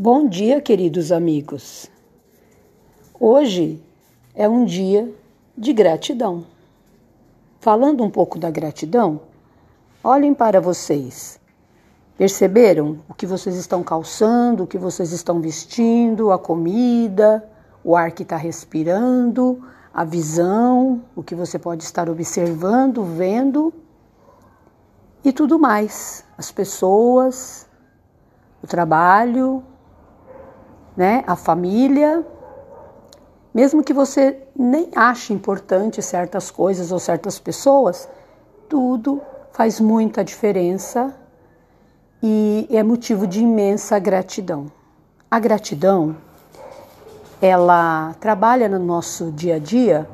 Bom dia, queridos amigos. Hoje é um dia de gratidão. Falando um pouco da gratidão, olhem para vocês. Perceberam o que vocês estão calçando, o que vocês estão vestindo, a comida, o ar que está respirando, a visão, o que você pode estar observando, vendo e tudo mais. As pessoas, o trabalho, né, a família. Mesmo que você nem ache importante certas coisas ou certas pessoas, tudo faz muita diferença e é motivo de imensa gratidão. A gratidão, ela trabalha no nosso dia a dia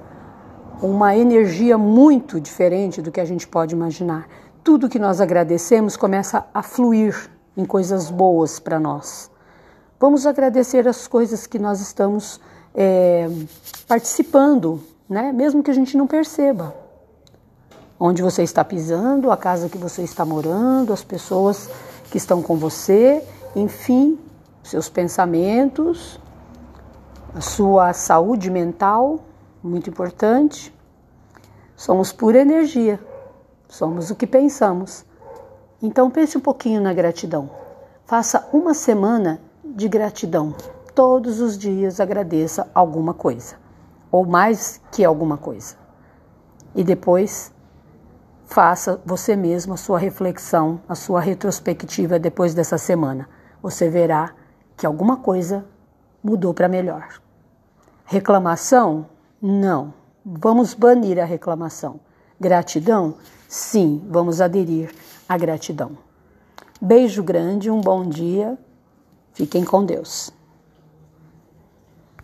uma energia muito diferente do que a gente pode imaginar. Tudo que nós agradecemos começa a fluir em coisas boas para nós. Vamos agradecer as coisas que nós estamos é, participando, né? mesmo que a gente não perceba. Onde você está pisando, a casa que você está morando, as pessoas que estão com você, enfim, seus pensamentos, a sua saúde mental, muito importante. Somos pura energia, somos o que pensamos. Então pense um pouquinho na gratidão. Faça uma semana de gratidão. Todos os dias agradeça alguma coisa, ou mais que alguma coisa. E depois faça você mesmo a sua reflexão, a sua retrospectiva depois dessa semana. Você verá que alguma coisa mudou para melhor. Reclamação? Não. Vamos banir a reclamação. Gratidão? Sim, vamos aderir à gratidão. Beijo grande, um bom dia Fiquem com Deus.